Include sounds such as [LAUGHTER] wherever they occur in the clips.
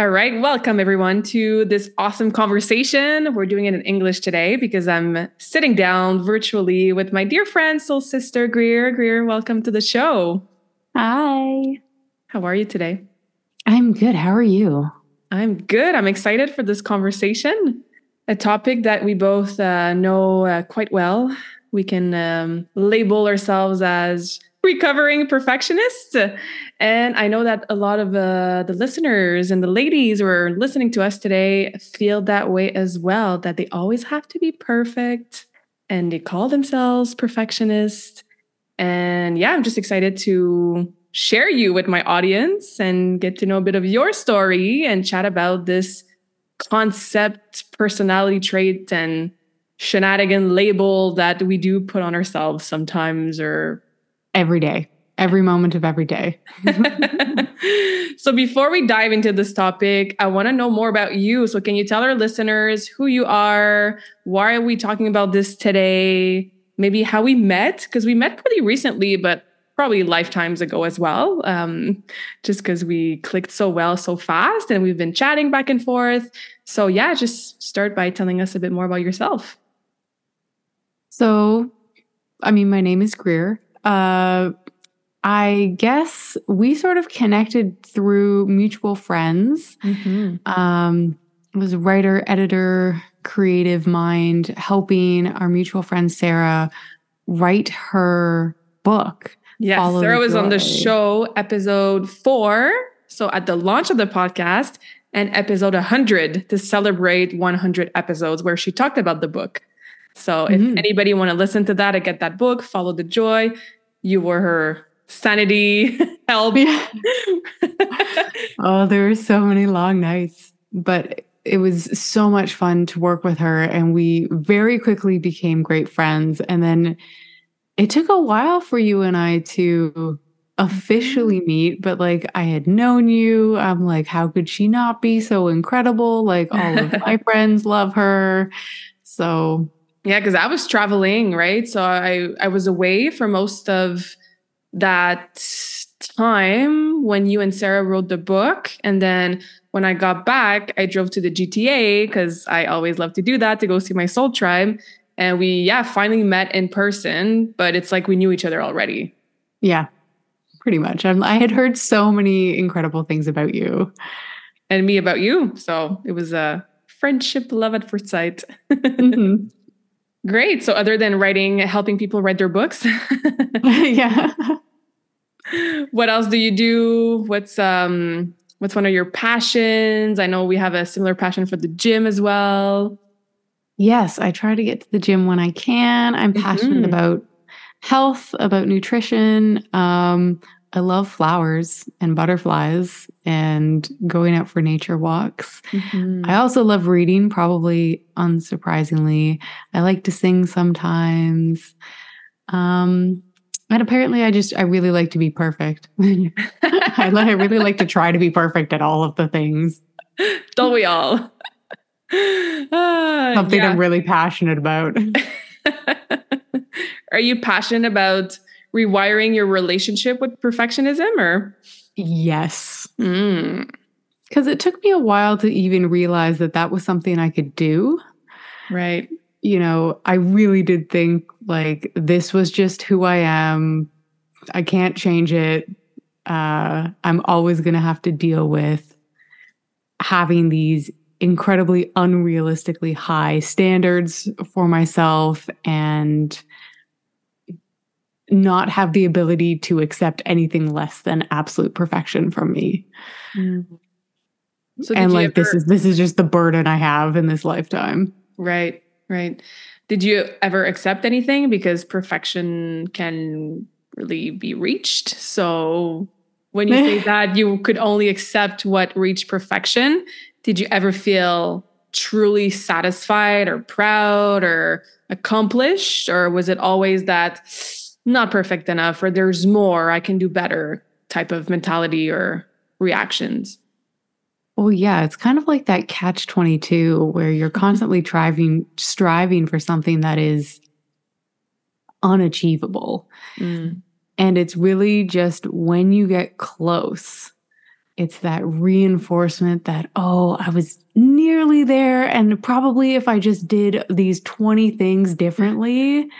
All right, welcome everyone to this awesome conversation. We're doing it in English today because I'm sitting down virtually with my dear friend, soul sister Greer. Greer, welcome to the show. Hi. How are you today? I'm good. How are you? I'm good. I'm excited for this conversation. A topic that we both uh, know uh, quite well. We can um, label ourselves as recovering perfectionists. And I know that a lot of uh, the listeners and the ladies who are listening to us today feel that way as well, that they always have to be perfect and they call themselves perfectionists. And yeah, I'm just excited to share you with my audience and get to know a bit of your story and chat about this concept, personality trait, and shenanigan label that we do put on ourselves sometimes or every day, every moment of every day. [LAUGHS] so before we dive into this topic, I want to know more about you. So can you tell our listeners who you are? Why are we talking about this today? Maybe how we met because we met pretty recently, but probably lifetimes ago as well, um, just because we clicked so well so fast and we've been chatting back and forth. So, yeah, just start by telling us a bit more about yourself. So, I mean, my name is Greer. Uh, I guess we sort of connected through mutual friends. Mm-hmm. Um, it was a writer, editor, creative mind, helping our mutual friend Sarah write her book Yes, Follow Sarah was on the show episode four. So at the launch of the podcast and episode 100 to celebrate 100 episodes where she talked about the book. So mm-hmm. if anybody want to listen to that and get that book, follow the joy. You were her sanity [LAUGHS] help. Yeah. [LAUGHS] oh, there were so many long nights, but it was so much fun to work with her and we very quickly became great friends and then it took a while for you and I to officially mm-hmm. meet, but like I had known you. I'm like, how could she not be so incredible? Like all of my [LAUGHS] friends love her. So yeah, because I was traveling, right? So I I was away for most of that time when you and Sarah wrote the book. And then when I got back, I drove to the GTA because I always love to do that to go see my soul tribe and we yeah finally met in person but it's like we knew each other already yeah pretty much I'm, i had heard so many incredible things about you and me about you so it was a friendship love at first sight [LAUGHS] mm-hmm. Great so other than writing helping people write their books [LAUGHS] [LAUGHS] yeah what else do you do what's um what's one of your passions i know we have a similar passion for the gym as well Yes, I try to get to the gym when I can. I'm passionate mm-hmm. about health, about nutrition. Um, I love flowers and butterflies and going out for nature walks. Mm-hmm. I also love reading, probably unsurprisingly. I like to sing sometimes. Um, and apparently, I just, I really like to be perfect. [LAUGHS] I, I really like to try to be perfect at all of the things. Don't we all? uh, [LAUGHS] Something yeah. I'm really passionate about. [LAUGHS] Are you passionate about rewiring your relationship with perfectionism or? Yes. Because mm. it took me a while to even realize that that was something I could do. Right. You know, I really did think like this was just who I am. I can't change it. Uh, I'm always going to have to deal with having these incredibly unrealistically high standards for myself and not have the ability to accept anything less than absolute perfection from me. Mm-hmm. So and like ever, this is this is just the burden I have in this lifetime. Right, right. Did you ever accept anything because perfection can really be reached? So when you say [LAUGHS] that you could only accept what reached perfection, did you ever feel truly satisfied or proud or accomplished or was it always that not perfect enough or there's more, I can do better type of mentality or reactions. Well, yeah, it's kind of like that catch 22 where you're mm-hmm. constantly striving striving for something that is unachievable. Mm. And it's really just when you get close, it's that reinforcement that, oh, I was nearly there. And probably if I just did these 20 things differently,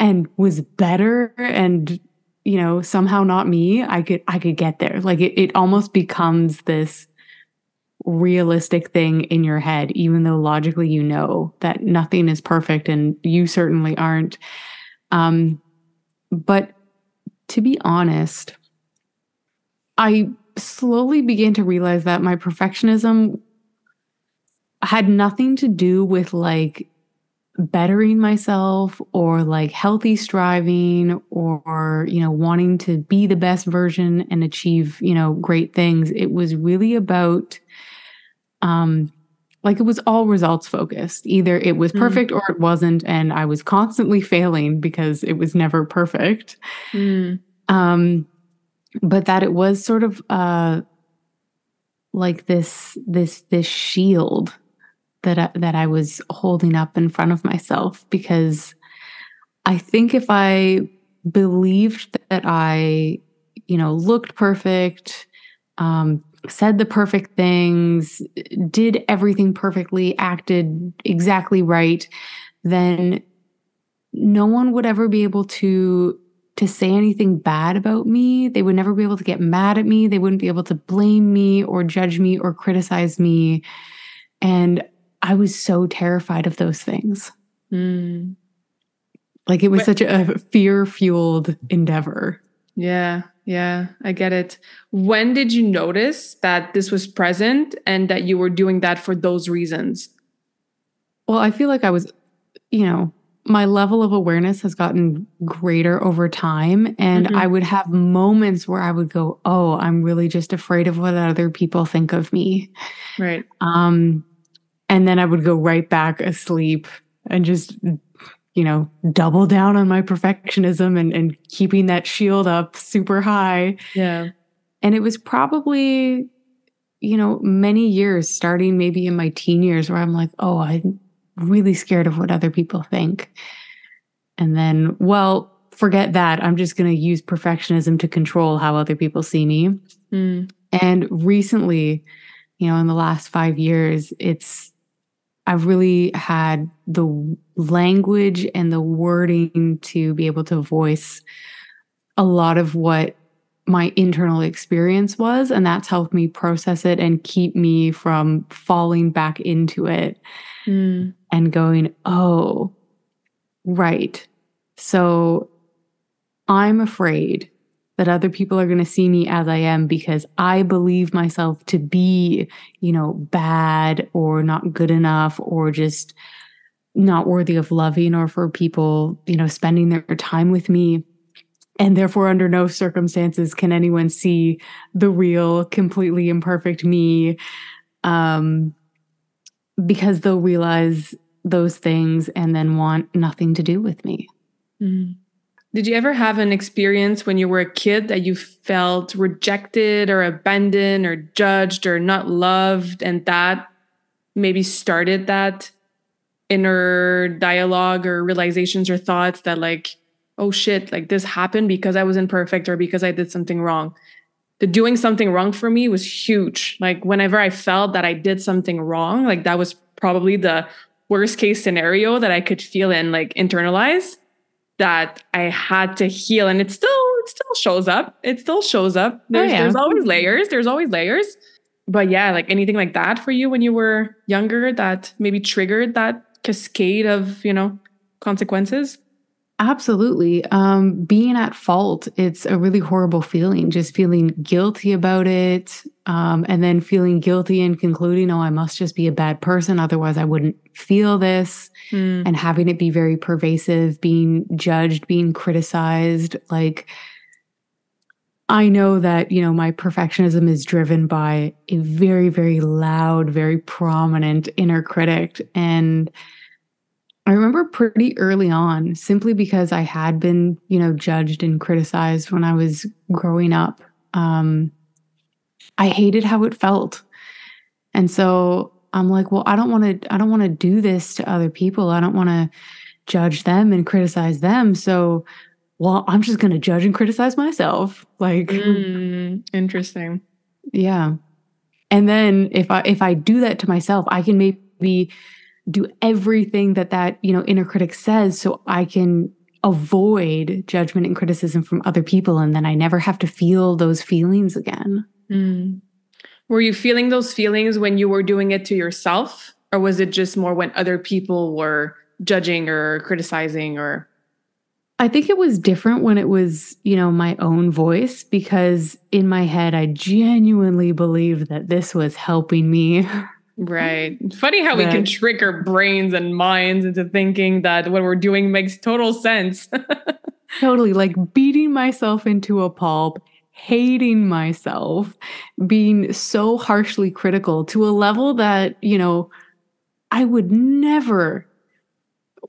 and was better and you know somehow not me i could i could get there. Like it, it almost becomes this realistic thing in your head even though logically you know that nothing is perfect and you certainly aren't. Um but to be honest i slowly began to realize that my perfectionism had nothing to do with like bettering myself or like healthy striving or you know wanting to be the best version and achieve you know great things it was really about um like it was all results focused either it was mm. perfect mm. or it wasn't and i was constantly [LAUGHS] failing because it was never perfect mm. um but that it was sort of uh like this this this shield that I, that I was holding up in front of myself because I think if I believed that I, you know, looked perfect, um, said the perfect things, did everything perfectly, acted exactly right, then no one would ever be able to to say anything bad about me. They would never be able to get mad at me. They wouldn't be able to blame me or judge me or criticize me. And I was so terrified of those things. Mm. Like it was but, such a fear fueled endeavor. Yeah, yeah, I get it. When did you notice that this was present and that you were doing that for those reasons? Well, I feel like I was, you know, my level of awareness has gotten greater over time. And mm-hmm. I would have moments where I would go, Oh, I'm really just afraid of what other people think of me. Right. Um, and then I would go right back asleep and just, you know, double down on my perfectionism and, and keeping that shield up super high. Yeah. And it was probably, you know, many years, starting maybe in my teen years, where I'm like, oh, I'm really scared of what other people think. And then, well, forget that. I'm just going to use perfectionism to control how other people see me. Mm. And recently, you know, in the last five years, it's I've really had the language and the wording to be able to voice a lot of what my internal experience was. And that's helped me process it and keep me from falling back into it mm. and going, oh, right. So I'm afraid that other people are going to see me as I am because I believe myself to be, you know, bad or not good enough or just not worthy of loving or for people, you know, spending their time with me. And therefore, under no circumstances can anyone see the real, completely imperfect me. Um, because they'll realize those things and then want nothing to do with me. Mm-hmm. Did you ever have an experience when you were a kid that you felt rejected or abandoned or judged or not loved, and that maybe started that inner dialogue or realizations or thoughts that, like, oh shit, like this happened because I was imperfect or because I did something wrong? The doing something wrong for me was huge. Like, whenever I felt that I did something wrong, like that was probably the worst case scenario that I could feel and like internalize that I had to heal. And it still, it still shows up. It still shows up. Oh, there's, oh, yeah. there's always [LAUGHS] layers. There's always layers. but yeah, like anything like that for you when you were younger that maybe triggered that cascade of, you know, consequences? Absolutely. Um, being at fault, it's a really horrible feeling, just feeling guilty about it. Um, and then feeling guilty and concluding, oh, I must just be a bad person. Otherwise, I wouldn't feel this. Mm. And having it be very pervasive, being judged, being criticized. Like, I know that, you know, my perfectionism is driven by a very, very loud, very prominent inner critic. And I remember pretty early on, simply because I had been, you know, judged and criticized when I was growing up. Um, I hated how it felt. And so I'm like, well, I don't want to, I don't want to do this to other people. I don't want to judge them and criticize them. So, well, I'm just going to judge and criticize myself. Like, mm, interesting. Yeah. And then if I, if I do that to myself, I can maybe do everything that that you know inner critic says so i can avoid judgment and criticism from other people and then i never have to feel those feelings again. Mm. were you feeling those feelings when you were doing it to yourself? Or was it just more when other people were judging or criticizing or? I think it was different when it was, you know, my own voice because in my head I genuinely believed that this was helping me [LAUGHS] Right. Funny how we can trick our brains and minds into thinking that what we're doing makes total sense. [LAUGHS] totally. Like beating myself into a pulp, hating myself, being so harshly critical to a level that, you know, I would never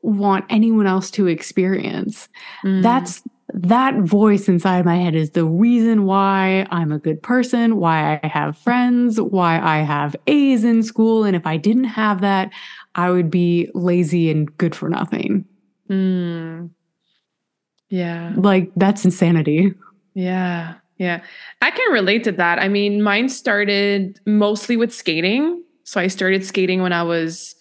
want anyone else to experience. Mm. That's that voice inside my head is the reason why I'm a good person, why I have friends, why I have A's in school. And if I didn't have that, I would be lazy and good for nothing. Mm. Yeah. Like that's insanity. Yeah. Yeah. I can relate to that. I mean, mine started mostly with skating. So I started skating when I was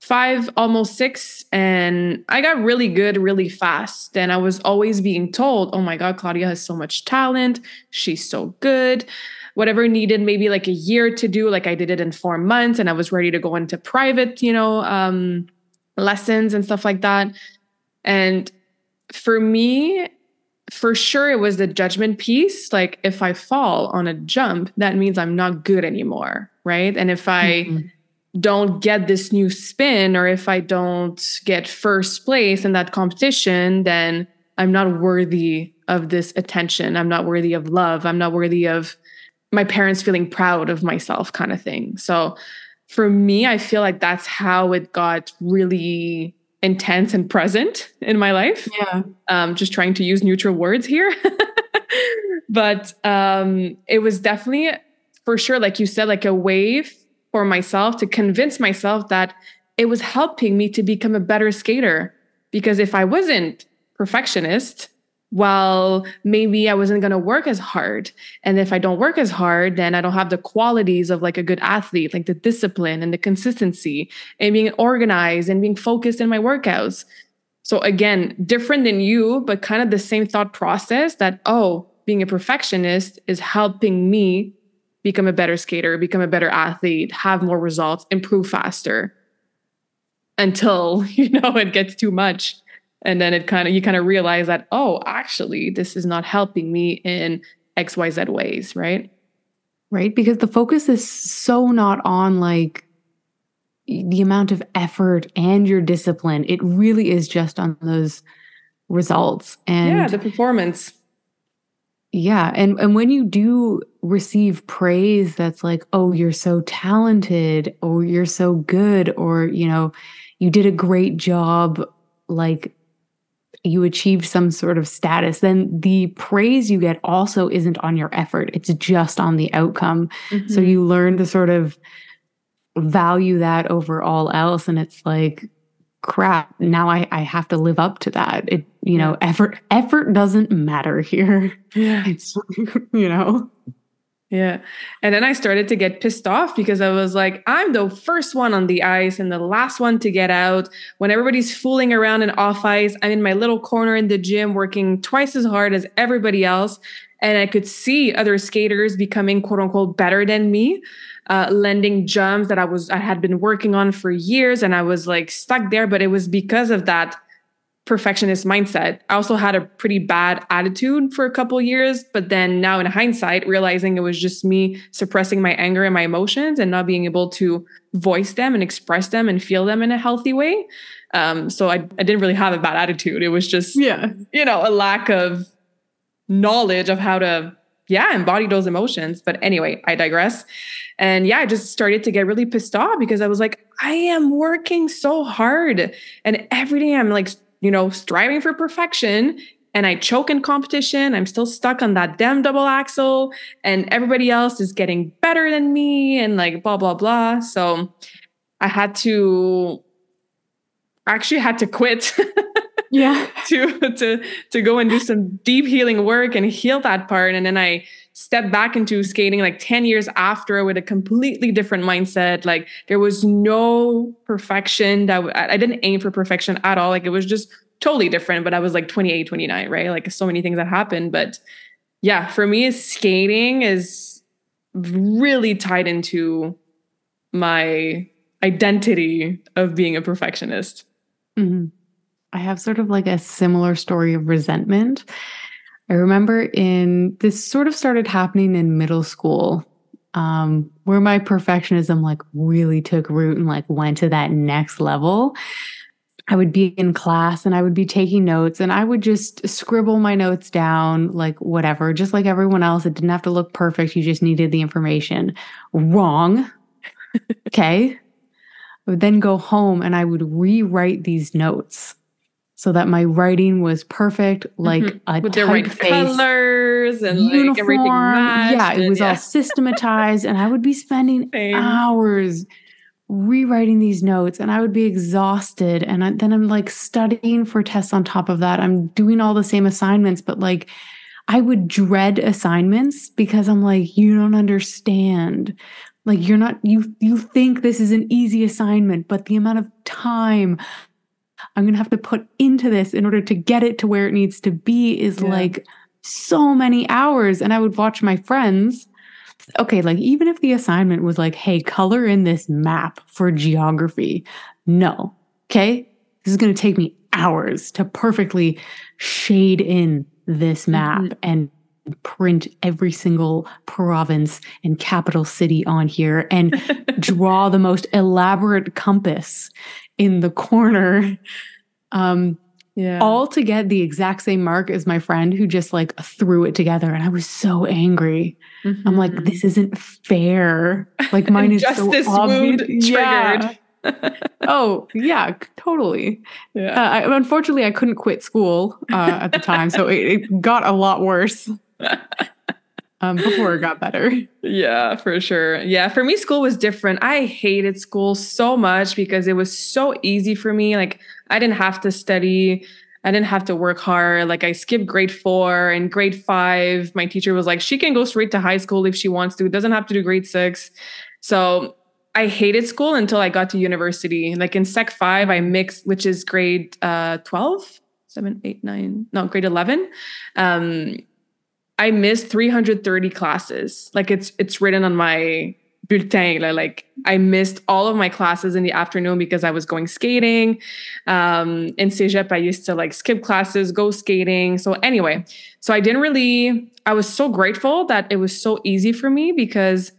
five, almost six, and I got really good really fast. And I was always being told, oh my God, Claudia has so much talent. She's so good. Whatever needed maybe like a year to do, like I did it in four months and I was ready to go into private, you know, um, lessons and stuff like that. And for me, for sure, it was the judgment piece. Like if I fall on a jump, that means I'm not good anymore. Right. And if I, mm-hmm don't get this new spin or if I don't get first place in that competition, then I'm not worthy of this attention. I'm not worthy of love. I'm not worthy of my parents feeling proud of myself, kind of thing. So for me, I feel like that's how it got really intense and present in my life. Yeah. Um, just trying to use neutral words here. [LAUGHS] but um, it was definitely for sure, like you said, like a wave for myself to convince myself that it was helping me to become a better skater. Because if I wasn't perfectionist, well, maybe I wasn't going to work as hard. And if I don't work as hard, then I don't have the qualities of like a good athlete, like the discipline and the consistency and being organized and being focused in my workouts. So, again, different than you, but kind of the same thought process that, oh, being a perfectionist is helping me become a better skater, become a better athlete, have more results, improve faster until, [LAUGHS] you know, it gets too much. And then it kind of, you kind of realize that, oh, actually, this is not helping me in XYZ ways, right? Right. Because the focus is so not on like the amount of effort and your discipline. It really is just on those results and yeah, the performance. Yeah. And and when you do receive praise that's like, oh, you're so talented, or you're so good, or you know, you did a great job, like you achieved some sort of status, then the praise you get also isn't on your effort. It's just on the outcome. Mm-hmm. So you learn to sort of value that over all else. And it's like, crap now I, I have to live up to that. It you know effort effort doesn't matter here. Yeah. It's [LAUGHS] you know? Yeah. And then i started to get pissed off because i was like i'm the first one on the ice and the last one to get out. When everybody's fooling around in off ice i'm in my little corner in the gym working twice as hard as everybody else and I could see other skaters becoming quote unquote better than me, uh, lending jumps that I was I had been working on for years, and I was like stuck there. But it was because of that perfectionist mindset. I also had a pretty bad attitude for a couple years, but then now in hindsight, realizing it was just me suppressing my anger and my emotions and not being able to voice them and express them and feel them in a healthy way. Um, so I, I didn't really have a bad attitude. It was just, yeah, you know, a lack of knowledge of how to, yeah, embody those emotions. But anyway, I digress. And yeah, I just started to get really pissed off because I was like, I am working so hard. And every day I'm like you know, striving for perfection and I choke in competition. I'm still stuck on that damn double axel and everybody else is getting better than me, and like blah, blah, blah. So I had to actually had to quit. [LAUGHS] yeah. [LAUGHS] to to to go and do some deep healing work and heal that part. And then I stepped back into skating like 10 years after with a completely different mindset. Like there was no perfection that w- I didn't aim for perfection at all. Like it was just totally different, but I was like 28, 29, right? Like so many things that happened. But yeah, for me, skating is really tied into my identity of being a perfectionist. Mm-hmm. I have sort of like a similar story of resentment. I remember in this sort of started happening in middle school, um, where my perfectionism like really took root and like went to that next level. I would be in class and I would be taking notes and I would just scribble my notes down, like whatever, just like everyone else. It didn't have to look perfect. You just needed the information. Wrong. [LAUGHS] okay. I would then go home and I would rewrite these notes so that my writing was perfect, like mm-hmm. a with the right colors and uniform. like everything. Yeah, it was yeah. all [LAUGHS] systematized, and I would be spending Same. hours rewriting these notes, and I would be exhausted. And I, then I'm like studying for tests on top of that. I'm doing all the same assignments, but like I would dread assignments because I'm like, you don't understand like you're not you you think this is an easy assignment but the amount of time I'm going to have to put into this in order to get it to where it needs to be is yeah. like so many hours. And I would watch my friends. Okay, like even if the assignment was like, hey, color in this map for geography, no. Okay, this is going to take me hours to perfectly shade in this map mm-hmm. and print every single province and capital city on here and [LAUGHS] draw the most elaborate compass in the corner um yeah. all to get the exact same mark as my friend who just like threw it together and i was so angry mm-hmm. i'm like mm-hmm. this isn't fair like [LAUGHS] mine is so obvious. yeah. [LAUGHS] oh yeah totally yeah uh, I, unfortunately i couldn't quit school uh, at the time so it, it got a lot worse [LAUGHS] um, before it got better. [LAUGHS] Yeah, for sure. Yeah, for me, school was different. I hated school so much because it was so easy for me. Like, I didn't have to study. I didn't have to work hard. Like I skipped grade four and grade five. My teacher was like, she can go straight to high school if she wants to. It doesn't have to do grade six. So I hated school until I got to university. Like in sec five, I mixed, which is grade uh 12, 7, 8, 9, no, grade 11. Um, I missed 330 classes. Like it's it's written on my bulletin. Like I missed all of my classes in the afternoon because I was going skating. Um, in Cégep, I used to like skip classes, go skating. So anyway, so I didn't really. I was so grateful that it was so easy for me because.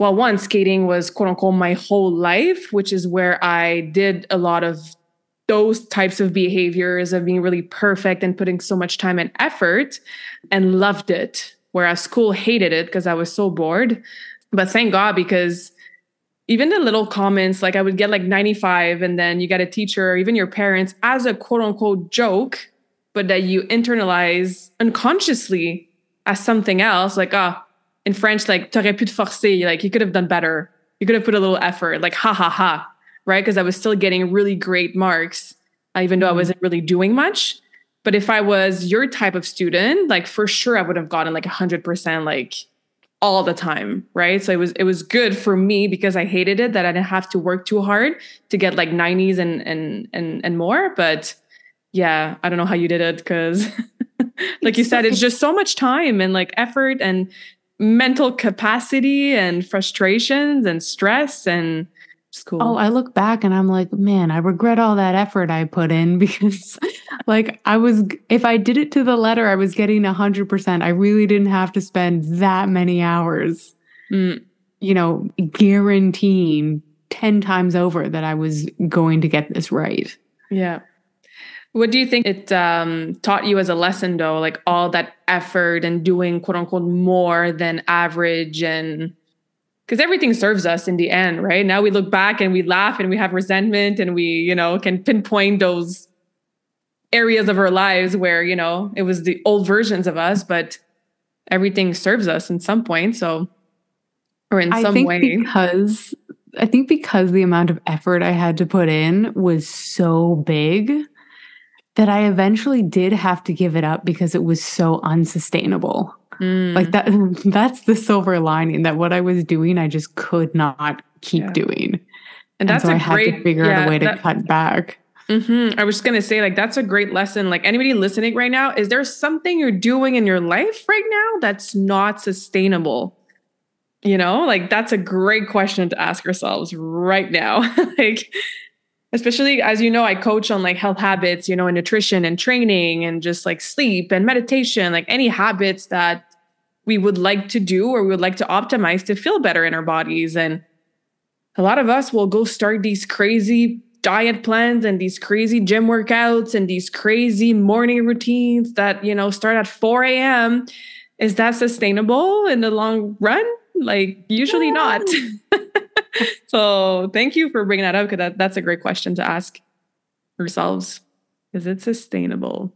Well, one, skating was quote unquote my whole life, which is where I did a lot of those types of behaviors of being really perfect and putting so much time and effort and loved it. Whereas school hated it because I was so bored. But thank God because even the little comments, like I would get like 95, and then you get a teacher or even your parents as a quote unquote joke, but that you internalize unconsciously as something else, like, ah, oh, in French, like, t'aurais pu te forcer, like, you could have done better. You could have put a little effort, like, ha ha ha right? Because I was still getting really great marks, uh, even though I mm-hmm. wasn't really doing much. But if I was your type of student, like for sure I would have gotten like 100% like all the time, right? So it was it was good for me because I hated it that I didn't have to work too hard to get like 90s and and and and more, but yeah, I don't know how you did it cuz [LAUGHS] like you said, it's just so much time and like effort and mental capacity and frustrations and stress and school. Oh, I look back and I'm like, man, I regret all that effort I put in [LAUGHS] because like I was if I did it to the letter, I was getting a hundred percent. I really didn't have to spend that many hours, mm. you know, guaranteeing 10 times over that I was going to get this right. Yeah. What do you think it um, taught you as a lesson, though? Like all that effort and doing quote unquote more than average, and because everything serves us in the end, right? Now we look back and we laugh and we have resentment and we, you know, can pinpoint those areas of our lives where, you know, it was the old versions of us, but everything serves us in some point. So, or in I some think way. Because I think because the amount of effort I had to put in was so big that I eventually did have to give it up because it was so unsustainable. Mm. Like that [LAUGHS] that's the silver lining that what I was doing I just could not keep yeah. doing. And, that's and so I had great, to figure yeah, out a way to cut back. Mm-hmm. I was just gonna say, like, that's a great lesson. Like, anybody listening right now, is there something you're doing in your life right now that's not sustainable? You know, like that's a great question to ask ourselves right now. [LAUGHS] like, especially as you know, I coach on like health habits, you know, and nutrition and training and just like sleep and meditation, like any habits that we would like to do or we would like to optimize to feel better in our bodies. And a lot of us will go start these crazy diet plans and these crazy gym workouts and these crazy morning routines that, you know, start at 4 a.m. Is that sustainable in the long run? Like, usually not. [LAUGHS] so, thank you for bringing that up because that, that's a great question to ask ourselves. Is it sustainable?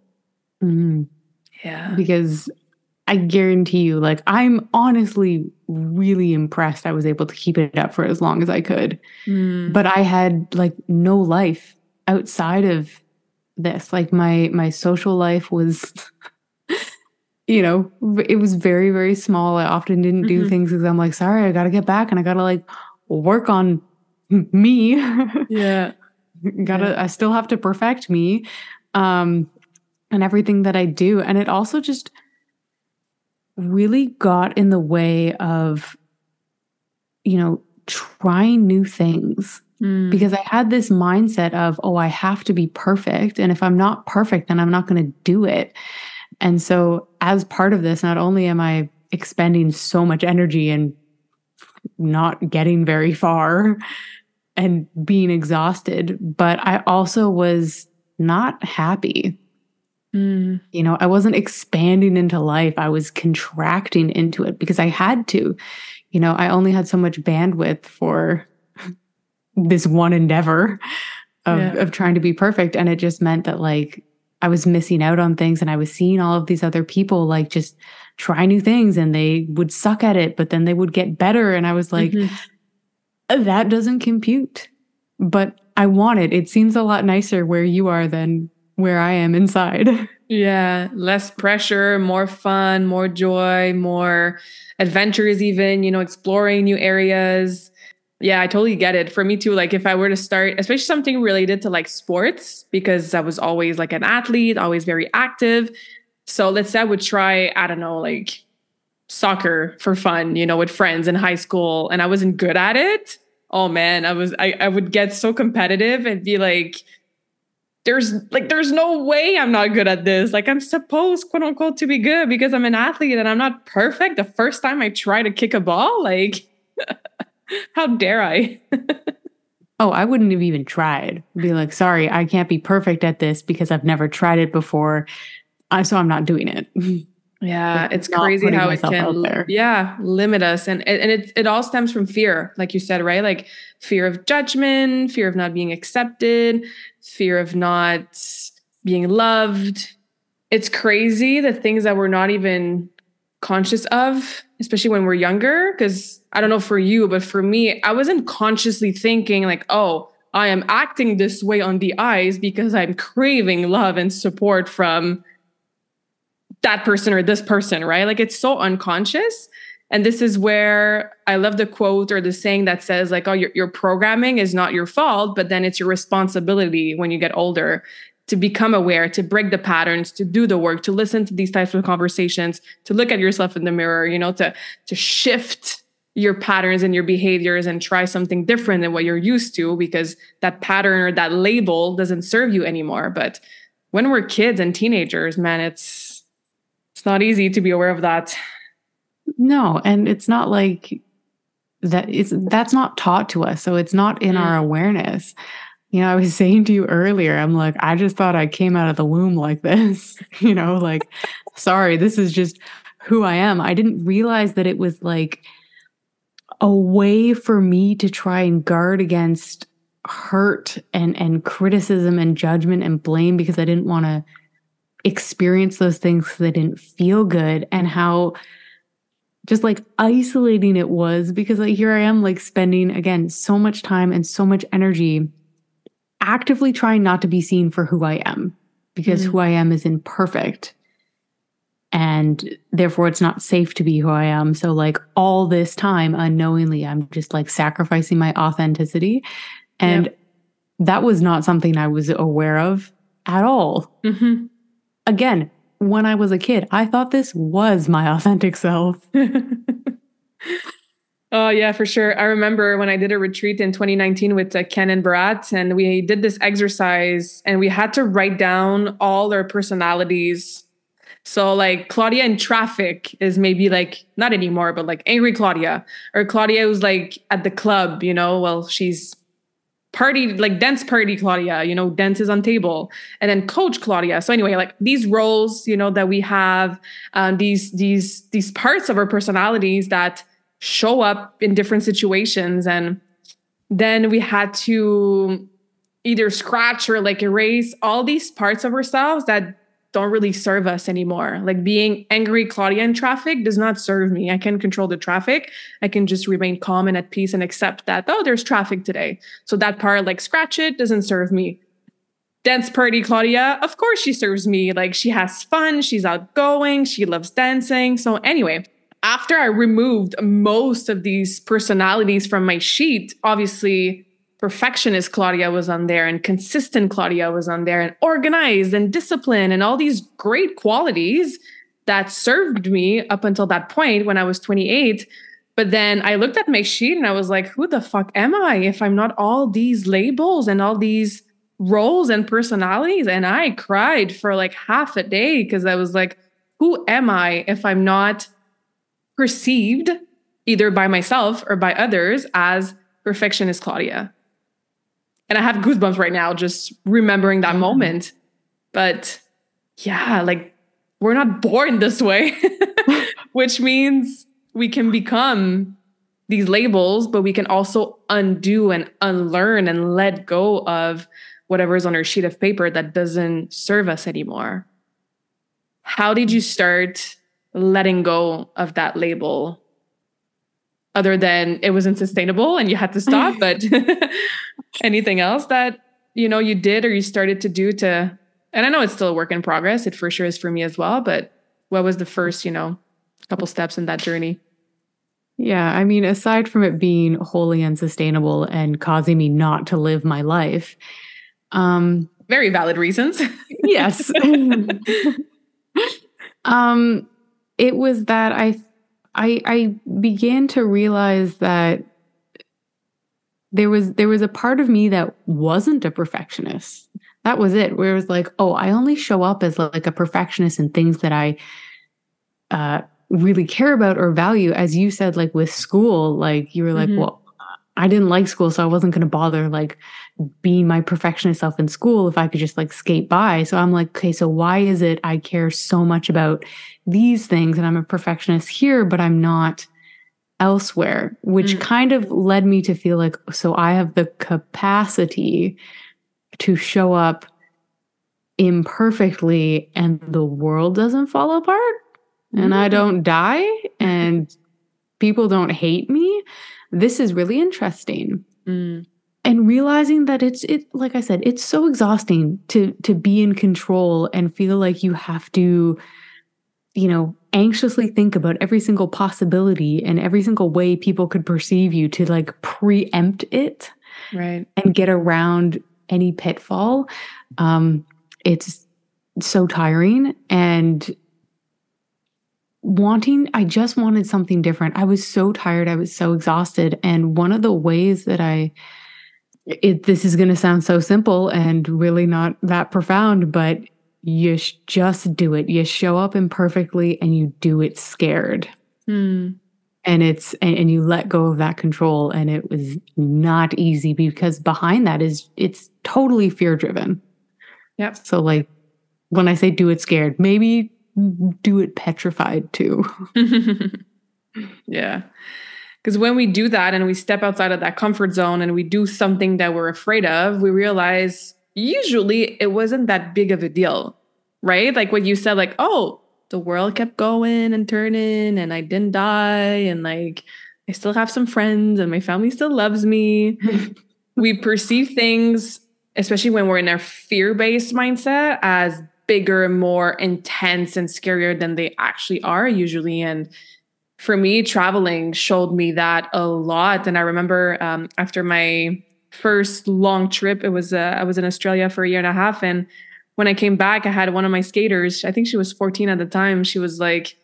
Mm-hmm. Yeah. Because I guarantee you, like, I'm honestly really impressed I was able to keep it up for as long as I could. Mm. But I had like no life outside of this. Like my my social life was [LAUGHS] you know, it was very, very small. I often didn't do mm-hmm. things because I'm like, sorry, I got to get back and I got to like work on me. [LAUGHS] Yeah. gotta, yeah. I still have to perfect me um, and everything that I do. And it also just really got in the way of, you know, trying new things. Mm. Because I had this mindset of, oh, I have to be perfect. And if I'm not perfect, then I'm not going to do it. And so, as part of this, not only am I expending so much energy and not getting very far and being exhausted, but I also was not happy. Mm. You know, I wasn't expanding into life, I was contracting into it because I had to. You know, I only had so much bandwidth for [LAUGHS] this one endeavor of, yeah. of trying to be perfect. And it just meant that, like, I was missing out on things and I was seeing all of these other people like just try new things and they would suck at it, but then they would get better. And I was like, mm-hmm. that doesn't compute. But I want it. It seems a lot nicer where you are than where I am inside. [LAUGHS] Yeah, less pressure, more fun, more joy, more adventures, even, you know, exploring new areas. Yeah, I totally get it. For me too, like if I were to start, especially something related to like sports, because I was always like an athlete, always very active. So let's say I would try, I don't know, like soccer for fun, you know, with friends in high school, and I wasn't good at it. Oh man, I was I, I would get so competitive and be like, there's like there's no way I'm not good at this. Like I'm supposed, quote unquote, to be good because I'm an athlete and I'm not perfect. The first time I try to kick a ball, like [LAUGHS] How dare I? [LAUGHS] oh, I wouldn't have even tried. Be like, sorry, I can't be perfect at this because I've never tried it before. I so I'm not doing it. [LAUGHS] Yeah, it's crazy how it can yeah, limit us and and it it all stems from fear, like you said, right? Like fear of judgment, fear of not being accepted, fear of not being loved. It's crazy the things that we're not even conscious of, especially when we're younger. Because I don't know for you, but for me, I wasn't consciously thinking, like, oh, I am acting this way on the eyes because I'm craving love and support from that person or this person, right? Like it's so unconscious. And this is where I love the quote or the saying that says, like, oh, your, your programming is not your fault, but then it's your responsibility when you get older. to become aware, to break the patterns, to do the work, to listen to these types of conversations, to look at yourself in the mirror, you know, to to shift your patterns and your behaviors and try something different than what you're used to because that pattern or that label doesn't serve you anymore. But when we're kids and teenagers, man, it's it's not easy to be aware of that. No, and it's not like that it's that's not taught to us. So it's not in mm. our awareness. You know, I was [LAUGHS] saying to you earlier, I'm like, I just thought I came out of the womb like this. [LAUGHS] you know, like, sorry, this is just who I am. I didn't realize that it was like a way for me to try and guard against hurt and and criticism and judgment and blame because I didn't want to experience those things I didn't feel good and how just like isolating it was because like here I am like spending again so much time and so much energy actively trying not to be seen for who I am because mm-hmm. who I am is imperfect and therefore it's not safe to be who I am so like all this time unknowingly I'm just like sacrificing my authenticity and yep. that was not something I was aware of at all. Mm-hmm. Again, when I was a kid, I thought this was my [LAUGHS] authentic self. [LAUGHS] oh, yeah, for sure. I remember when I did a retreat in 2019 with uh, Ken and Brat, and we did this exercise and we had to write down all our personalities. So, like, Claudia in traffic is maybe like, not anymore, but like angry Claudia, or Claudia who's like at the club, you know, well, she's party like dance party claudia you know dances on table. And then coach claudia. So anyway like these roles you know that we have um, these these these parts of our personalities that show up in different situations. And then we had to either scratch or like erase all these parts of ourselves that don't really serve us anymore. Like being angry Claudia in traffic does not serve me. I can control the traffic. I can just remain calm and at peace and accept that, oh, there's traffic today. So that part, like scratch it, doesn't serve me. Dance party Claudia, of course she serves me. Like she has fun, she's outgoing, she loves dancing. So anyway, after I removed most of these personalities from my sheet, obviously perfectionist Claudia was on there and consistent Claudia was on there and organized and disciplined and all these great qualities that served me up until that point when I was 28. But then I looked at my sheet and I was like, who the fuck am I if I'm not all these labels and all these roles and personalities? And I cried for like half a day because I was like, who am I if I'm not perceived either by myself or by others as perfectionist Claudia? And I have goosebumps right now just remembering that moment. But yeah, like we're not born this way, [LAUGHS] which means we can become these labels, but we can also undo and unlearn and let go of whatever is on our sheet of paper that doesn't serve us anymore. How did you start letting go of that label other than it wasn't sustainable and you had to stop [LAUGHS] but [LAUGHS] anything else that you know you did or you started to do to and i know it's still a work in progress. It for sure is for me as well but what was the first you know couple steps in that journey? Yeah i mean aside from it being wholly unsustainable and causing me not to live my life um very valid reasons. Yes. [LAUGHS] Um it was that i I I began to realize that there was there was a part of me that wasn't a perfectionist. That was it. Where it was like, oh, I only show up as like a perfectionist in things that I uh, really care about or value. As you said, like with school, like you were like, mm-hmm. well, I didn't like school, so I wasn't going to bother like being my perfectionist self in school if I could just like skate by. So I'm like, okay, so why is it I care so much about these things and I'm a perfectionist here, but I'm not elsewhere, which mm. kind of led me to feel like, so I have the capacity to show up imperfectly and the world doesn't fall apart and mm. I don't die and people don't hate me. This is really interesting. Mm and realizing that it's it like i said it's so exhausting to to be in control and feel like you have to you know anxiously think about every single possibility and every single way people could perceive you to like preempt it right. and get around any pitfall. Um it's so tiring and wanting i just wanted something different. I was so tired. I was so exhausted. And one of the ways that i it, this is going to sound so simple and really not that profound but you sh- just do it you show up imperfectly and you do it scared Hmm. and it's and, and you let go of that control and it was not easy because behind that is it's totally fear driven Yep. so like when i say do it scared maybe do it petrified too [LAUGHS] yeah. Because when we do that and we step outside of that comfort zone and we do something that we're afraid of, we realize usually it wasn't that big of a deal, right? Like what you said, like, oh, the world kept going and turning and I didn't die and like I still have some friends and my family still loves me. [LAUGHS] we perceive things, especially when we're in our fear based mindset, as bigger, more intense, and scarier than they actually are usually. And for me, traveling showed me that a lot. And I remember um, after my first long trip, it was uh, I was in Australia for a year and a half, and when I came back, I had one of my skaters. I think she was 14 at the time. She was like,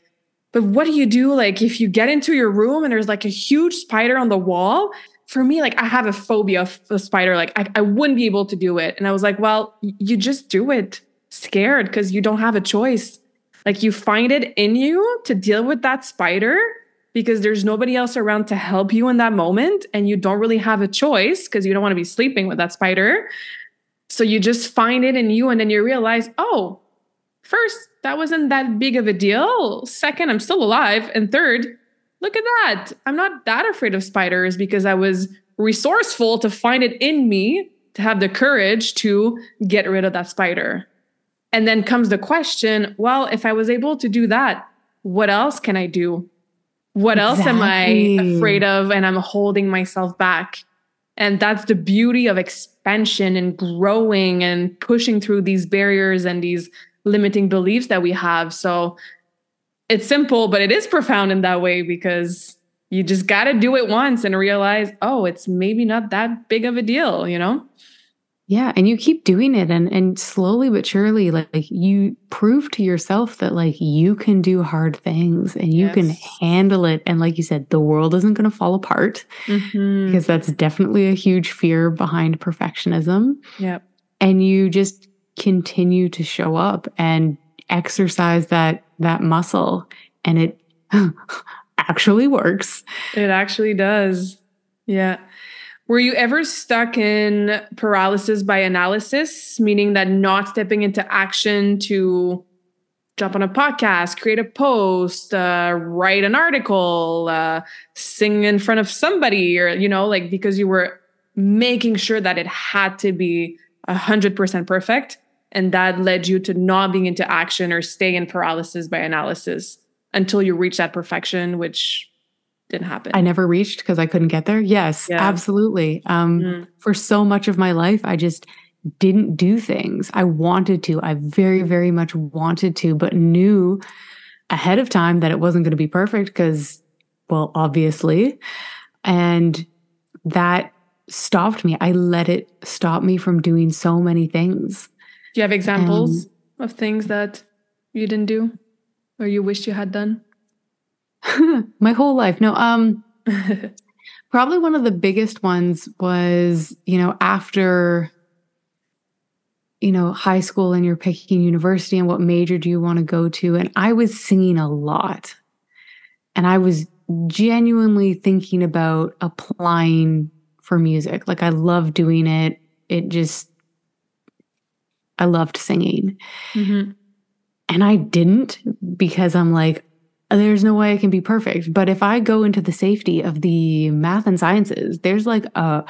"But what do you do? Like, if you get into your room and there's like a huge spider on the wall." For me, like I have a phobia of a spider. Like I, I wouldn't be able to do it. And I was like, well, you just do it scared because you don't have a choice. Like you find it in you to deal with that spider because there's nobody else around to help you in that moment. And you don't really have a choice because you don't want to be sleeping with that spider. So you just find it in you and then you realize, oh, first, that wasn't that big of a deal. Second, I'm still alive. And third, look at that. I'm not that afraid of spiders because I was resourceful to find it in me to have the courage to get rid of that spider. And then comes the question well, if I was able to do that, what else can I do? What else am I afraid of and I'm holding myself back? And that's the beauty of expansion and growing and pushing through these barriers and these limiting beliefs that we have. So it's simple, but it is profound in that way because you just got to do it once and realize, oh, it's maybe not that big of a deal, you know? Yeah, and you keep doing it and and slowly but surely like, like, you prove to yourself that like you can do hard things and you can handle it and like you said the world isn't going to fall apart Mhm. because that's definitely a huge fear behind perfectionism Yep. and you just continue to show up and exercise that that muscle and it [LAUGHS] actually works. It actually does. Yeah. Were you ever stuck in paralysis by analysis, meaning that not stepping into action to jump on a podcast, create a post, uh, write an article, uh, sing in front of somebody, or, you know, like because you were making sure that it had to be 100% perfect. And that led you to not being into action or stay in paralysis by analysis until you reach that perfection, which didn't happen. I never reached because I couldn't get there. Yes, Yeah. absolutely. Um, Mm. For so much of my life, I just didn't do things. I wanted to. I very, very much wanted to, but knew ahead of time that it wasn't going to be perfect because, well, obviously. And that stopped me. I let it stop me from doing so many things. Do you have examples of things that you didn't do or you wished you had done? [LAUGHS] my whole life. No, um, [LAUGHS] probably one of the biggest ones was, you know, after you know, high school and you're picking university and what major do you want to go to? And I was singing a lot. And I was genuinely thinking about applying for music. Like I love doing it. It just I loved singing. Mhm. And I didn't because I'm like, there's no way I can be perfect. But if I go into the safety of the math and sciences, there's like a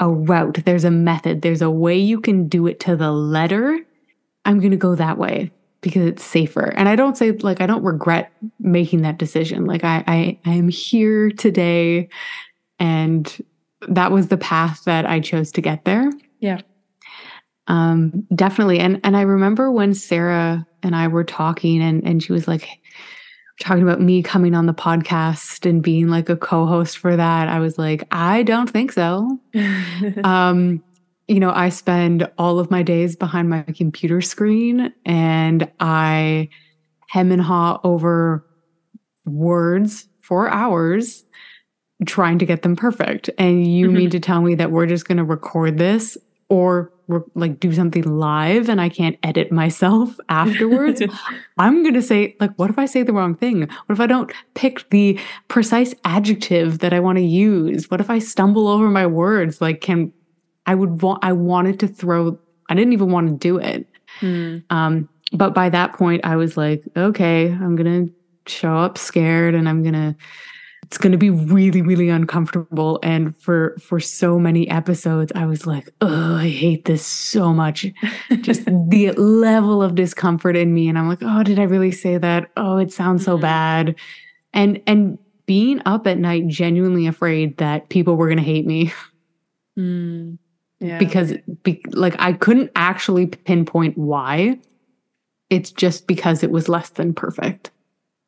a route, there's a method, there's a way you can do it to the letter. I'm going to go that way because it's safer. And I don't say like I don't regret making that decision. Like I I, I am here today and that was the path that I chose to get there. Yeah. Um definitely and and I remember when Sarah and I were talking and and she was like talking about me coming on the podcast and being like a co-host for that. I was like, I don't think so. [LAUGHS] um you know, I spend all of my days behind my computer screen and I hem and haw over words for hours trying to get them perfect. And you mm-hmm. [LAUGHS] mean to tell me that we're just going to record this or like do something live and I can't edit myself [LAUGHS] afterwards? [LAUGHS] I'm going to say, like, what if I say the wrong thing? What if I don't pick the precise adjective that I want to use? What if I stumble over my words? Like, can I would want, I wanted to throw, I didn't even want to do it. Mm. Um, but by that point, I was like, okay, I'm going to show up scared and I'm going to it's going to be really really uncomfortable. And for for so many episodes i was like oh i hate this so much. [LAUGHS] Just the level of discomfort in me. And i'm like oh did i really say that? Oh it sounds so mm-hmm. bad. And and being up at night genuinely afraid that people were going to hate me. Mm, yeah. because be, like i couldn't actually pinpoint why. It's just because it was less than perfect.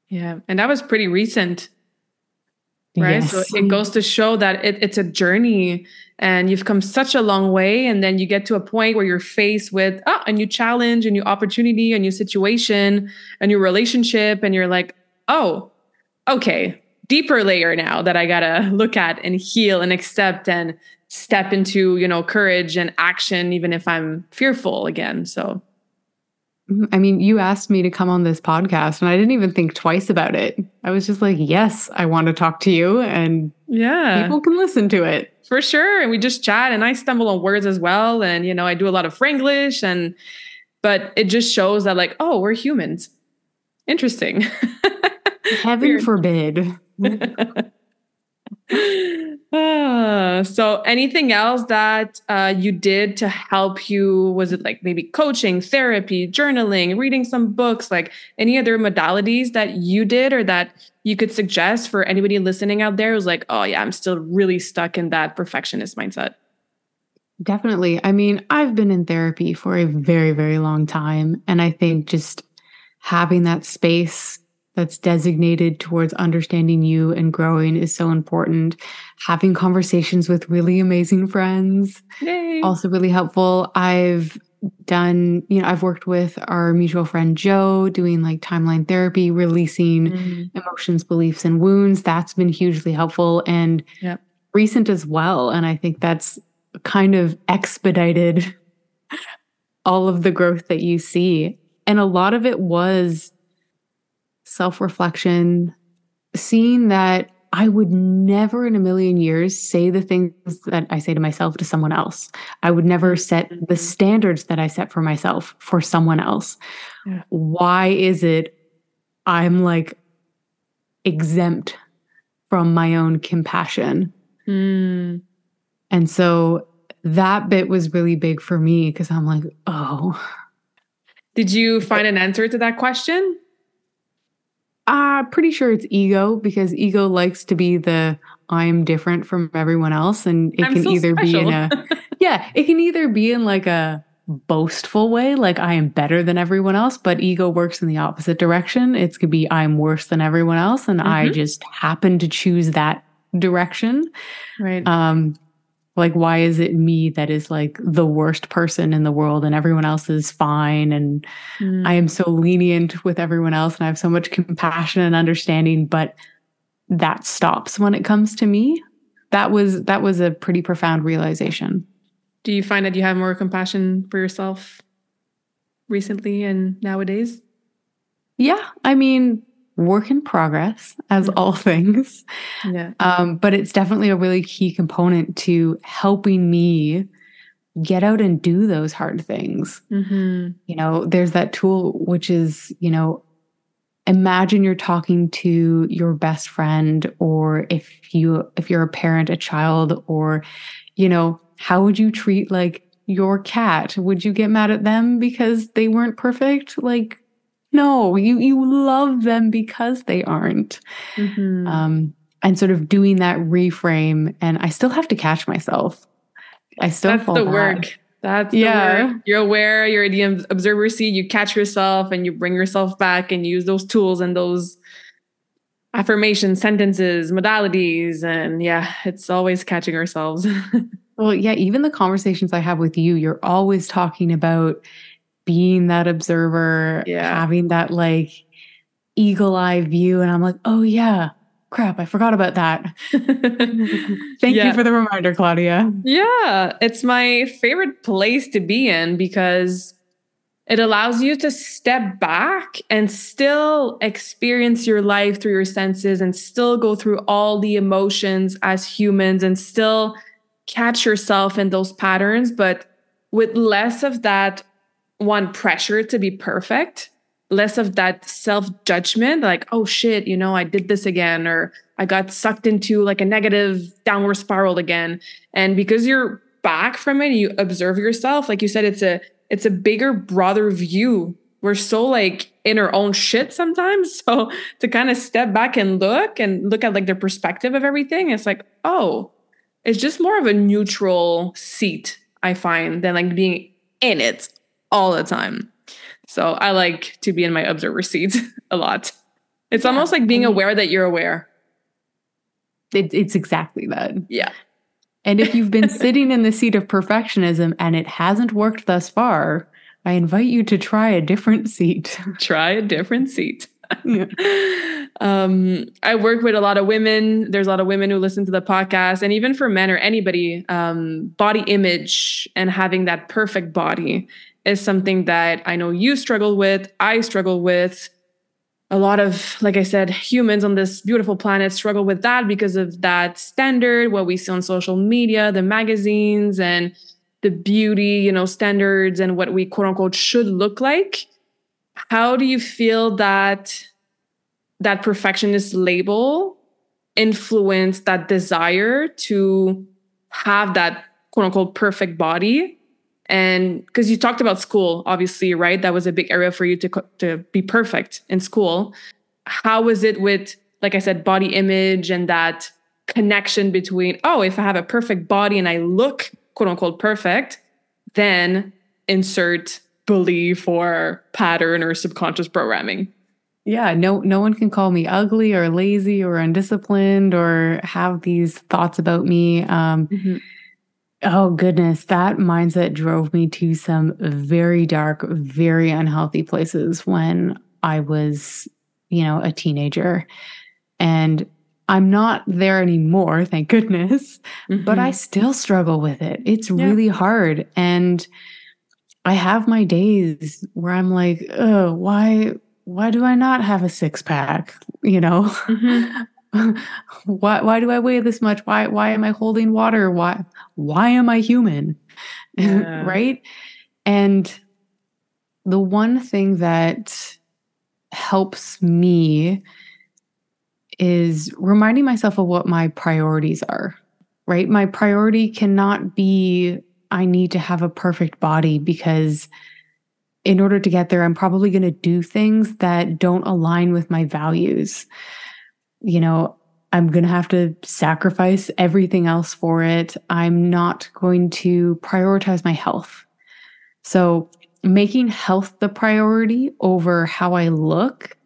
Yeah. And that was pretty recent right? Yes. so it goes to show that it, it's a journey and you've come such a long way and then you get to a point where you're faced with oh, a new challenge a new opportunity a new situation a new relationship. And you're like oh okay deeper layer now that i gotta [LAUGHS] look at and heal and accept and step into you know courage and action even if i'm fearful again. So. Mm-hmm. I mean, you asked me to come on this podcast and I didn't even think twice about it. I was just like, yes, I want to talk to you and yeah, people can listen to it. For sure. And we just chat and I stumble on words as well. And, you know, I do a lot of Franglish and, but it just shows that like, oh, we're humans. Interesting. [LAUGHS] Heaven forbid. [LAUGHS] [LAUGHS] so anything else that uh, you did to help you? Was it like maybe coaching therapy journaling reading some books like any other modalities that you did or that you could suggest for anybody listening out there who's like oh yeah i'm still really stuck in that perfectionist mindset definitely. I mean i've been in therapy for a very very long time and i think just having that space that's designated towards understanding you and growing is so important. Having conversations with really amazing friends, Yay. also really helpful. I've done, you know, I've worked with our mutual friend Joe doing like timeline therapy, releasing mm. emotions, beliefs, and wounds. That's been hugely helpful and yep. recent as well. And I think that's kind of expedited [LAUGHS] all of the growth that you see. And a lot of it was self reflection, seeing that I would never in a million years say the things that I say to myself to someone else. I would never set the standards that I set for myself for someone else. Yeah. Why is it I'm like exempt from my own compassion? Mm. And so that bit was really big for me because I'm like, oh. Did you find an answer to that question? I'm pretty sure it's ego because ego likes to be the I'm different from everyone else. And it I'm can so either special. be in a, [LAUGHS] yeah, it can either be in like a boastful way, like I am better than everyone else, but ego works in the opposite direction. It's could be I'm worse than everyone else. And mm-hmm. I just happen to choose that direction. Right. Um, like why is it me that is like the worst person in the world and everyone else is fine? And mm. i am so lenient with everyone else and i have so much compassion and understanding but that stops when it comes to me. That was that was a pretty profound realization. Do you find that you have more compassion for yourself recently and nowadays? Yeah i mean work in progress as mm-hmm. all [LAUGHS] things. Yeah. Um, but it's definitely a really key component to helping me get out and do those hard things. Mm-hmm. You know, there's that tool which is, you know, imagine you're talking to your best friend or if you if you're a parent a child or you know how would you treat like your cat would you get mad at them because they weren't perfect like no, you you love them because they aren't. Mm-hmm. Um, and sort of doing that reframe, and I still have to catch myself. I still that's the back. work. That's yeah. Work. You're aware. You're the observer seat. You catch yourself, and you bring yourself back, and use those tools and those affirmation sentences, modalities, and yeah, it's always catching ourselves. [LAUGHS] Well, yeah, even the conversations I have with you, you're always talking about being that observer, Yeah. having that like eagle eye view. And I'm like, oh, yeah, crap, I forgot about that. [LAUGHS] Thank Yeah. you for the reminder, Claudia. Yeah, it's my favorite place to be in because it allows you to step back and still experience your life through your senses and still go through all the emotions as humans and still catch yourself in those patterns, but with less of that one pressure to be perfect, less of that self judgment, like, oh shit, you know, I did this again, or I got sucked into like a negative downward spiral again. And because you're back from it, you observe yourself, like you said, it's a it's a bigger, broader view. We're so like in our own shit sometimes. [LAUGHS] So to kind of step back and look and look at like the perspective of everything, it's like, oh, it's just more of a neutral seat, I find, than like being in it all the time. So I like to be in my observer seat [LAUGHS] a lot. It's Yeah, almost like being aware that you're aware. It, it's exactly that. Yeah. And if you've been [LAUGHS] sitting in the seat of perfectionism and it hasn't worked thus far, I invite you to try a different seat. [LAUGHS] Try a different seat. Yeah. um, I work with a lot of women. There's a lot of women who listen to the podcast, and even for men or anybody, um, body image and having that perfect body is something that I know you struggle with. I struggle with. A lot of, like I said, humans on this beautiful planet struggle with that because of that standard, what we see on social media, the magazines, and the beauty, you know, standards and what we quote unquote should look like how do you feel that that perfectionist label influence that desire to have that quote unquote perfect body and because you talked about school obviously right that was a big area for you to to be perfect in school how was it with like i said body image and that connection between oh if i have a perfect body and i look quote unquote perfect then insert belief or pattern or subconscious programming. Yeah, no no one can call me ugly or lazy or undisciplined or have these thoughts about me. Um oh goodness, that mindset drove me to some very dark, very unhealthy places when I was, you know, a teenager. And I'm not there anymore, thank goodness, but I still struggle with it. It's Yeah. really hard and I have my days where I'm like, oh, why why do I not have a six pack? You know? Mhm. [LAUGHS] [LAUGHS] why why do I weigh this much? Why why am I holding water? Why why am I human? [LAUGHS] Yeah. right? And the one thing that helps me is reminding myself of what my priorities are. Right? My priority cannot be I need to have a perfect body because in order to get there, I'm probably going to do things that don't align with my values. You know, I'm going to have to sacrifice everything else for it. I'm not going to prioritize my health. So, making health the priority over how I look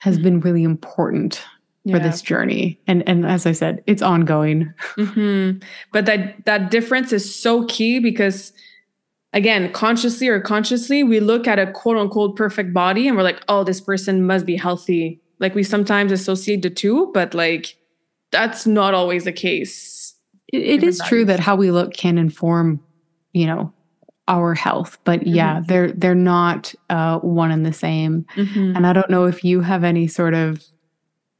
has Mhm. been really important for this journey. And and as I said, it's ongoing. [LAUGHS] Mhm. But that that difference is so key because again, consciously or consciously, we look at a quote unquote perfect body and we're like, oh, this person must be healthy. Like we sometimes associate the two, but like that's not always the case. It, it Different true that how we look can inform, you know, our health. But yeah, they're they're not uh, one and the same. Mhm. And I don't know if you have any sort of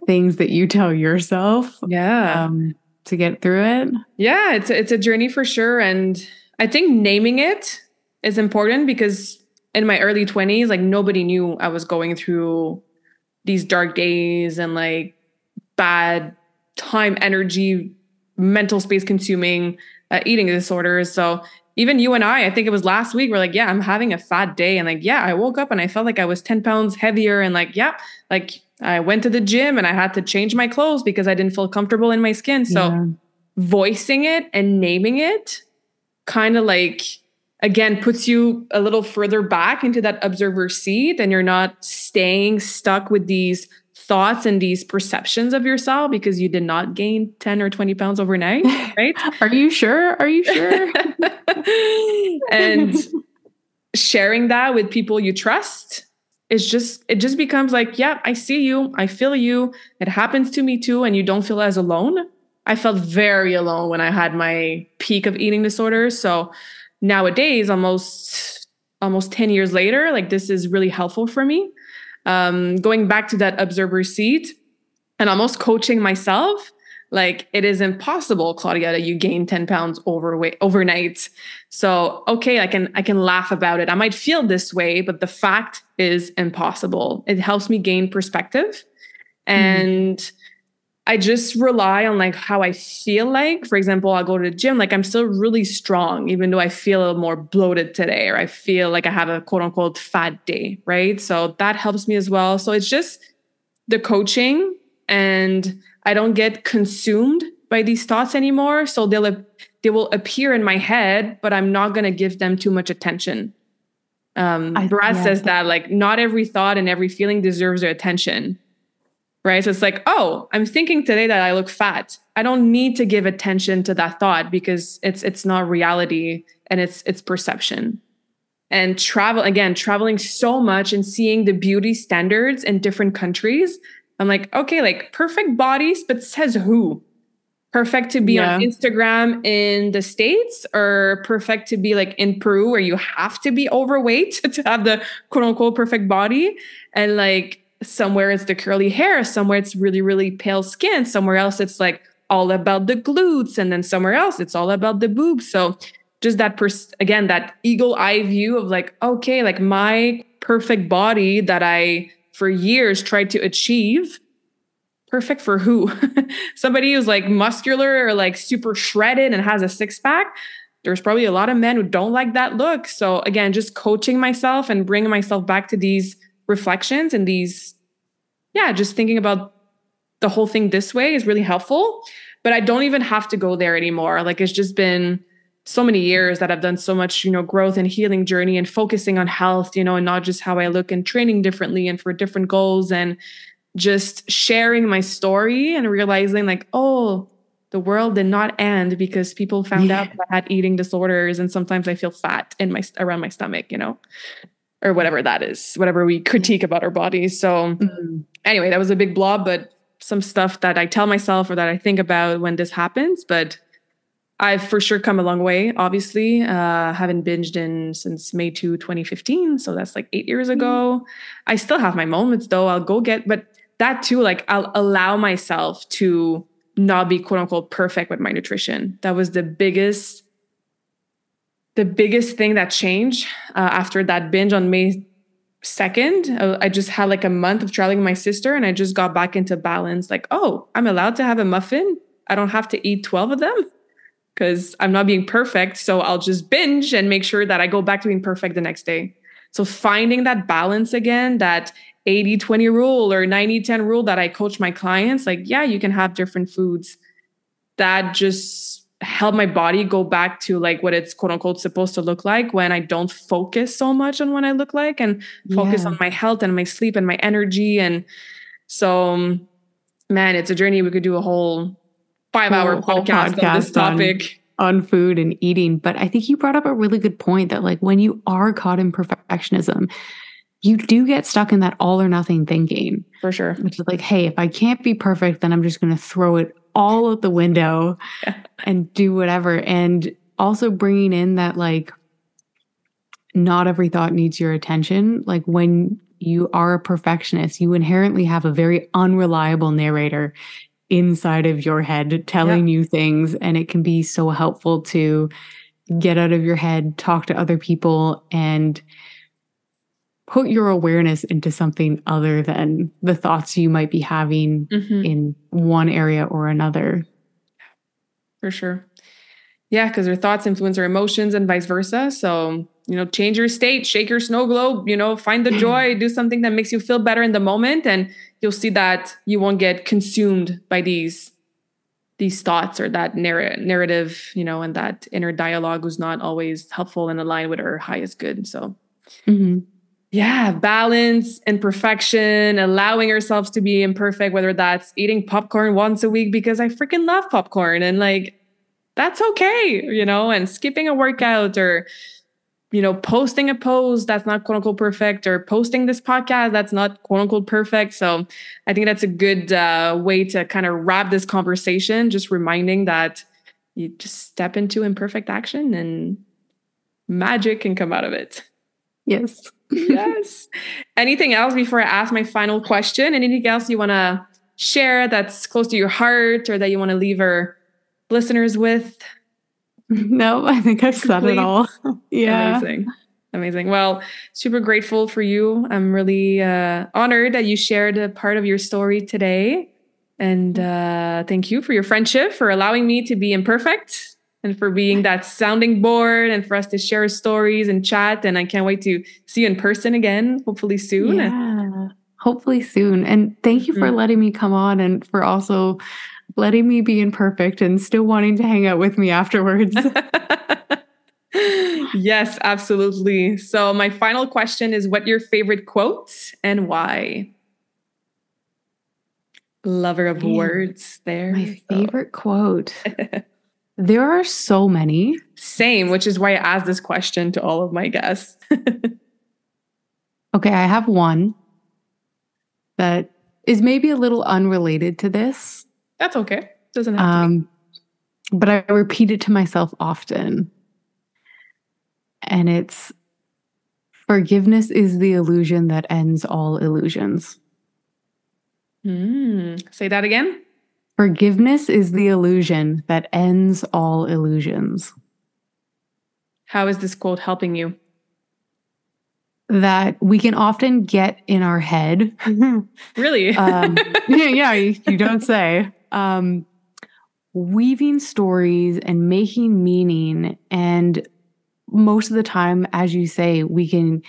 things that you tell yourself Yeah. um, to get through it. Yeah, it's a, it's a journey for sure, and I think naming it is important because in my early twenties, like nobody knew I was going through these dark days and like bad time, energy, mental space consuming uh, eating disorders. So even you and I, I think it was last week, we're like, yeah, I'm having a fat day, and like, yeah, I woke up and I felt like I was ten pounds heavier, and like, yeah, like I went to the gym and I had to change my clothes because I didn't feel comfortable in my skin. So Yeah. voicing it and naming it kind of like again puts you a little further back into that observer seat and you're not staying stuck with these thoughts and these perceptions of yourself because you did not gain 10 or 20 pounds overnight, [LAUGHS] right? Are you sure? Are you sure? [LAUGHS] and sharing that with people you trust it's just it just becomes like yeah i see you i feel you it happens to me too and you don't feel as alone i felt very alone when i had my peak of eating disorders so nowadays almost almost 10 years later like this is really helpful for me um, going back to that observer seat and almost coaching myself like it is impossible claudia that you gain 10 pounds overweight overnight so okay i can i can laugh about it i might feel this way but the fact is impossible it helps me gain perspective hmm. and mm. I just rely on like how i feel like for example i'll go to the gym like i'm still really strong even though i feel a little more bloated today or i feel like i have a quote unquote fat day right so that helps me as well so it's just the coaching and I don't get consumed by these thoughts anymore. So they'll they will appear in my head, but I'm not going to give them too much attention. Um, I, Brad yeah. says that like not every thought and every feeling deserves your attention, right? So it's like, oh, I'm thinking today that I look fat. I don't need to give attention to that thought because it's it's not reality and it's it's perception. And travel again, traveling so much and seeing the beauty standards in different countries I'm like, okay, like perfect bodies, but says who? Perfect to be yeah. on Instagram in the States or perfect to be like in Peru where you have to be overweight [LAUGHS] to have the quote unquote perfect body. And like somewhere it's the curly hair, somewhere it's really, really pale skin, somewhere else it's like all about the glutes, and then somewhere else it's all about the boobs. So just that pers- again, that eagle eye view of like, okay, like my perfect body that I for years tried to achieve perfect for who [LAUGHS] somebody who's like muscular or like super shredded and has a six pack there's probably a lot of men who don't like that look so again just coaching myself and bringing myself back to these reflections and these yeah just thinking about the whole thing this way is really helpful. But i don't even have to go there anymore. Like it's just been so many years that I've done so much, you know, growth and healing journey and focusing on health, you know, and not just how I look and training differently and for different goals and just sharing my story and realizing like, oh, the world did not end because people found yeah. out that I had eating disorders and sometimes I feel fat in my around my stomach, you know, or whatever that is, whatever we critique about our bodies. So mm-hmm. anyway, that was a big blob, but some stuff that I tell myself or that I think about when this happens, but I've for sure come a long way. Obviously, uh, haven't binged in since May 2, 2015. So that's like eight years ago. I still have my moments though. I'll go get, but that too, like I'll allow myself to not be quote unquote perfect with my nutrition. That was the biggest, the biggest thing that changed uh, after that binge on May 2nd. I just had like a month of traveling with my sister and I just got back into balance. Like, oh, I'm allowed to have a muffin. I don't have to eat 12 of them because I'm not being perfect. So I'll just binge and make sure that I go back to being perfect the next day. So finding that balance again, that 80 20 rule or 90 10 rule that I coach my clients, like, yeah, you can have different foods. That just help my body go back to like what it's quote unquote supposed to look like when I don't focus so much on what I look like and focus yeah. on my health and my sleep and my energy. And so, um, man, it's a journey. We could do a whole five hour podcast, podcast, on this topic. On, on food and eating. But I think you brought up a really good point that, like, when you are caught in perfectionism, you do get stuck in that all or nothing thinking. For sure. Which is like, hey, if I can't be perfect, then I'm just going to throw it all out the window yeah. [LAUGHS] and do whatever. And also bringing in that, like, not every thought needs your attention. Like, when you are a perfectionist, you inherently have a very unreliable narrator inside of your head telling yeah. you things and it can be so helpful to get out of your head talk to other people and put your awareness into something other than the thoughts you might be having mm-hmm. in one area or another for sure yeah because our thoughts influence our emotions and vice versa so you know change your state shake your snow globe you know find the joy do something that makes you feel better in the moment and you'll see that you won't get consumed by these these thoughts or that narr- narrative you know and that inner dialogue was not always helpful and aligned with our highest good so mm-hmm. Yeah, balance and perfection, allowing ourselves to be imperfect, whether that's eating popcorn once a week because I freaking love popcorn and like that's okay, you know, and skipping a workout or you know, posting a post that's not quote unquote perfect or posting this podcast that's not quote unquote perfect. So I think that's a good uh, way to kind of wrap this conversation, just reminding that you just step into imperfect action and magic can come out of it. Yes. Yes. Anything else before I ask my final question? Anything else you want to share that's close to your heart or that you want to leave our listeners with? [LAUGHS] No, I think I've said it all. [LAUGHS] yeah. Amazing. Amazing. Well, super grateful for you. I'm really uh, honored that you shared a part of your story today. And uh, thank you for your friendship, for allowing me to be imperfect and for being that sounding board and for us to share stories and chat. And I can't wait to see you in person again, hopefully soon. Yeah, hopefully soon. And thank you for mm-hmm. letting me come on and for also letting me be imperfect and still wanting to hang out with me afterwards. [LAUGHS] yes, absolutely. So, my final question is what your favorite quote and why? Lover of Man, words there. My favorite quote. [LAUGHS] there are so many. Same, which is why I asked this question to all of my guests. [LAUGHS] okay, I have one that is maybe a little unrelated to this, that's okay. Doesn't have um, But I repeat it to myself often. And it's forgiveness is the illusion that ends all illusions. Mm, say that again. Forgiveness is the illusion that ends all illusions. How is this quote helping you? That we can often get in our head. [LAUGHS] really? [LAUGHS] um, yeah, yeah, you, you don't say um, weaving stories and making meaning. And most of the time, as you say, we can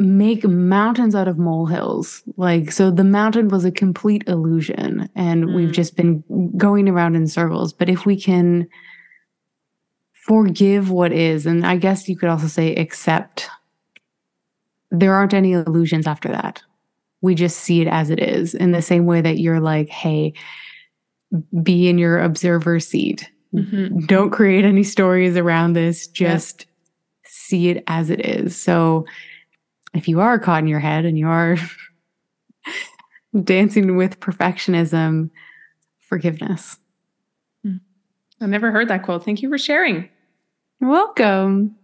make mountains out of molehills. Like, so the mountain was a complete illusion, and mm. we've just been going around in circles. But if we can forgive what is, and I guess you could also say accept, there aren't any illusions after that we just see it as it is in the same way that you're like, hey, be in your observer seat. Mm-hmm. Don't create any stories around this. Just see it as it is. So if you are caught in your head and you are [LAUGHS] dancing with perfectionism, forgiveness. Hmm. I never heard that quote. Thank you for sharing. You're welcome.